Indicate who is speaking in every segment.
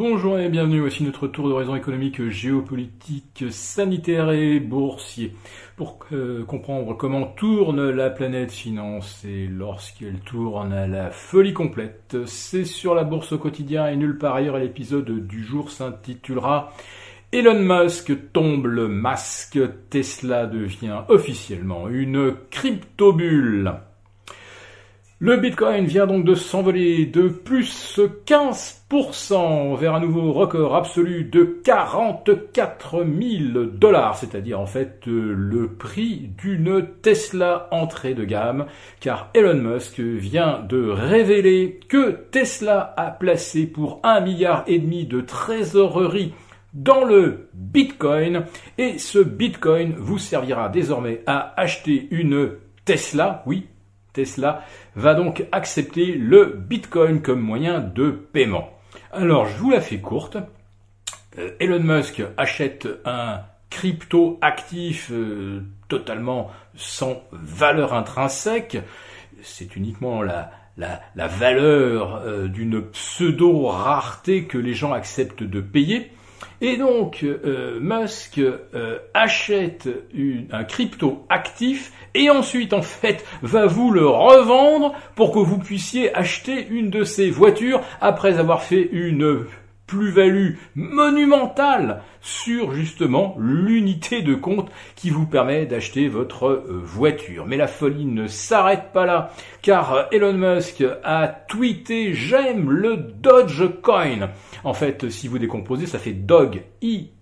Speaker 1: Bonjour et bienvenue, voici notre tour d'horizon économique, géopolitique, sanitaire et boursier. Pour euh, comprendre comment tourne la planète finance et lorsqu'elle tourne à la folie complète, c'est sur la bourse au quotidien et nulle part ailleurs l'épisode du jour s'intitulera Elon Musk tombe le masque, Tesla devient officiellement une crypto-bulle. Le Bitcoin vient donc de s'envoler de plus 15% vers un nouveau record absolu de 44 000 dollars, c'est-à-dire en fait euh, le prix d'une Tesla entrée de gamme, car Elon Musk vient de révéler que Tesla a placé pour un milliard et demi de trésorerie dans le Bitcoin et ce Bitcoin vous servira désormais à acheter une Tesla, oui, Tesla va donc accepter le Bitcoin comme moyen de paiement. Alors, je vous la fais courte. Euh, Elon Musk achète un crypto actif euh, totalement sans valeur intrinsèque. C'est uniquement la, valeur euh, d'une pseudo-rareté que les gens acceptent de payer. Et donc, euh, Musk euh, achète un crypto actif et ensuite, en fait, va vous le revendre pour que vous puissiez acheter une de ses voitures après avoir fait une plus-value monumentale sur justement l'unité de compte qui vous permet d'acheter votre euh, voiture. Mais la folie ne s'arrête pas là, car euh, Elon Musk a tweeté j'aime le Dogecoin. En fait, si vous décomposez, ça fait Dog E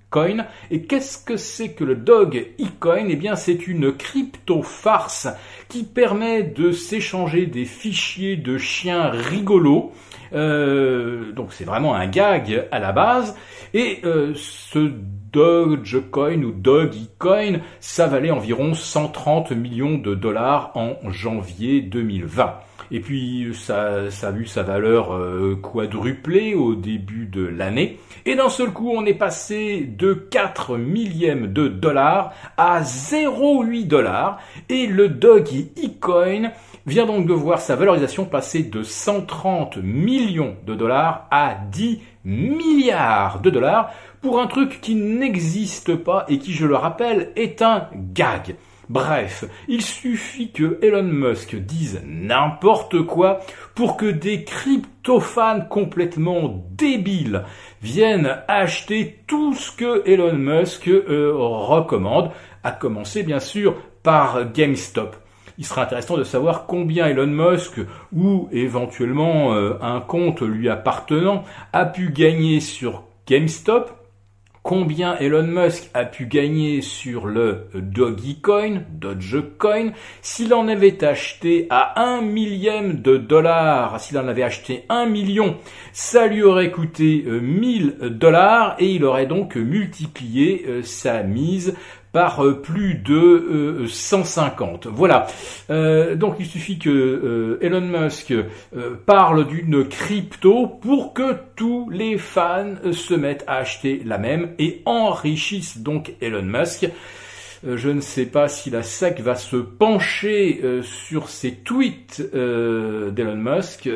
Speaker 1: Et qu'est-ce que c'est que le Dog e-coin? Eh bien, c'est une crypto-farce qui permet de s'échanger des fichiers de chiens rigolos euh, donc c'est vraiment un gag à la base. Et euh, ce Dogecoin ou Dogecoin, ça valait environ 130 millions de dollars en janvier 2020. Et puis ça, ça a vu sa valeur euh, quadruplée au début de l'année. Et d'un seul coup, on est passé de 4 millièmes de dollars à 0,8 dollars. Et le Dogecoin vient donc de voir sa valorisation passer de 130 millions de dollars à 10 milliards de dollars pour un truc qui n'existe pas et qui, je le rappelle, est un gag. Bref, il suffit que Elon Musk dise n'importe quoi pour que des crypto-fans complètement débiles viennent acheter tout ce que Elon Musk euh, recommande, à commencer bien sûr par GameStop. Il sera intéressant de savoir combien Elon Musk ou éventuellement euh, un compte lui appartenant a pu gagner sur GameStop, combien Elon Musk a pu gagner sur le Dogecoin, Dogecoin, s'il en avait acheté à un millième de dollars, s'il en avait acheté un million, ça lui aurait coûté 1000 euh, dollars et il aurait donc multiplié euh, sa mise par euh, plus de 150. Euh, voilà. Euh, donc il suffit que Elon Musk parle d'une crypto pour que tous les fans se mettent à acheter la même et enrichissent donc Elon Musk. Je ne sais pas si la SEC va se pencher sur ces tweets d'Elon Musk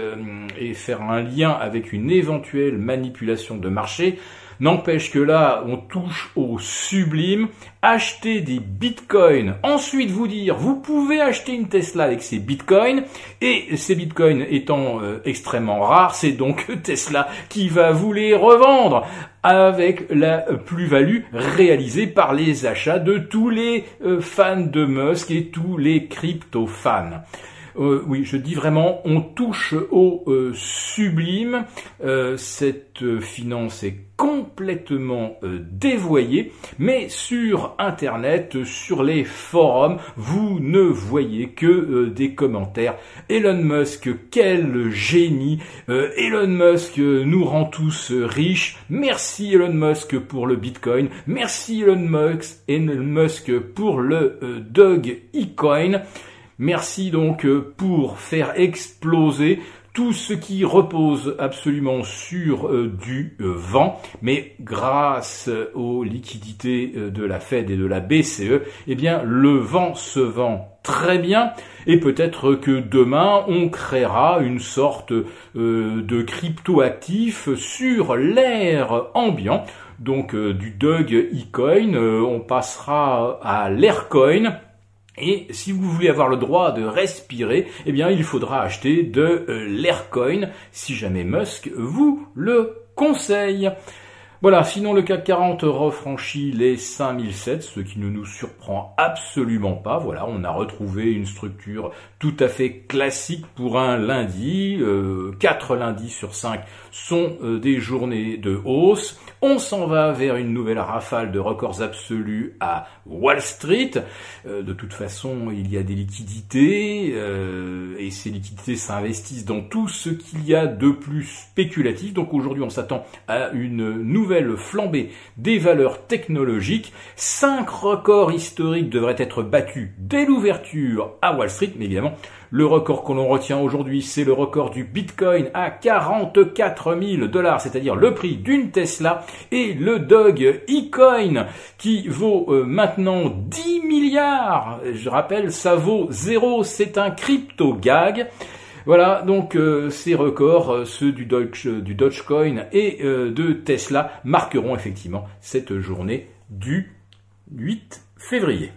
Speaker 1: et faire un lien avec une éventuelle manipulation de marché. N'empêche que là, on touche au sublime. Acheter des bitcoins, ensuite vous dire, vous pouvez acheter une Tesla avec ces bitcoins, et ces bitcoins étant euh, extrêmement rares, c'est donc Tesla qui va vous les revendre avec la plus-value réalisée par les achats de tous les euh, fans de Musk et tous les crypto-fans. Euh, oui, je dis vraiment, on touche au euh, sublime. Euh, cette finance est complètement dévoyée, mais sur Internet, sur les forums, vous ne voyez que des commentaires. Elon Musk, quel génie Elon Musk nous rend tous riches. Merci Elon Musk pour le Bitcoin. Merci Elon Musk, Elon Musk pour le Dog e-coin. Merci donc euh, pour faire exploser tout ce qui repose absolument sur euh, du euh, vent, mais grâce aux liquidités de la Fed et de la BCE, eh bien le vent se vend très bien. Et peut-être que demain on créera une sorte de crypto-actif sur l'air ambiant. Donc du Doug eCoin, on passera à l'Aircoin et si vous voulez avoir le droit de respirer, eh bien il faudra acheter de euh, l'Aircoin si jamais Musk vous le conseille. Voilà, sinon le CAC 40 refranchit les 5007, ce qui ne nous surprend absolument pas. Voilà, on a retrouvé une structure tout à fait classique pour un lundi. Euh, 4 lundis sur 5 sont euh, des journées de hausse. On s'en va vers une nouvelle rafale de records absolus à Wall Street. Euh, de toute façon, il y a des liquidités euh, et ces liquidités s'investissent dans tout ce qu'il y a de plus spéculatif. Donc aujourd'hui, on s'attend à une nouvelle flambée des valeurs technologiques. Cinq records historiques devraient être battus dès l'ouverture à Wall Street, mais évidemment, le record que l'on retient aujourd'hui, c'est le record du Bitcoin à 44 000 dollars, c'est-à-dire le prix d'une Tesla, et le Dog eCoin qui vaut euh, maintenant 10 milliards. Je rappelle, ça vaut zéro, c'est un crypto gag. Voilà, donc euh, ces records, euh, ceux du, du Dogecoin et de Tesla, marqueront effectivement cette journée du 8 février.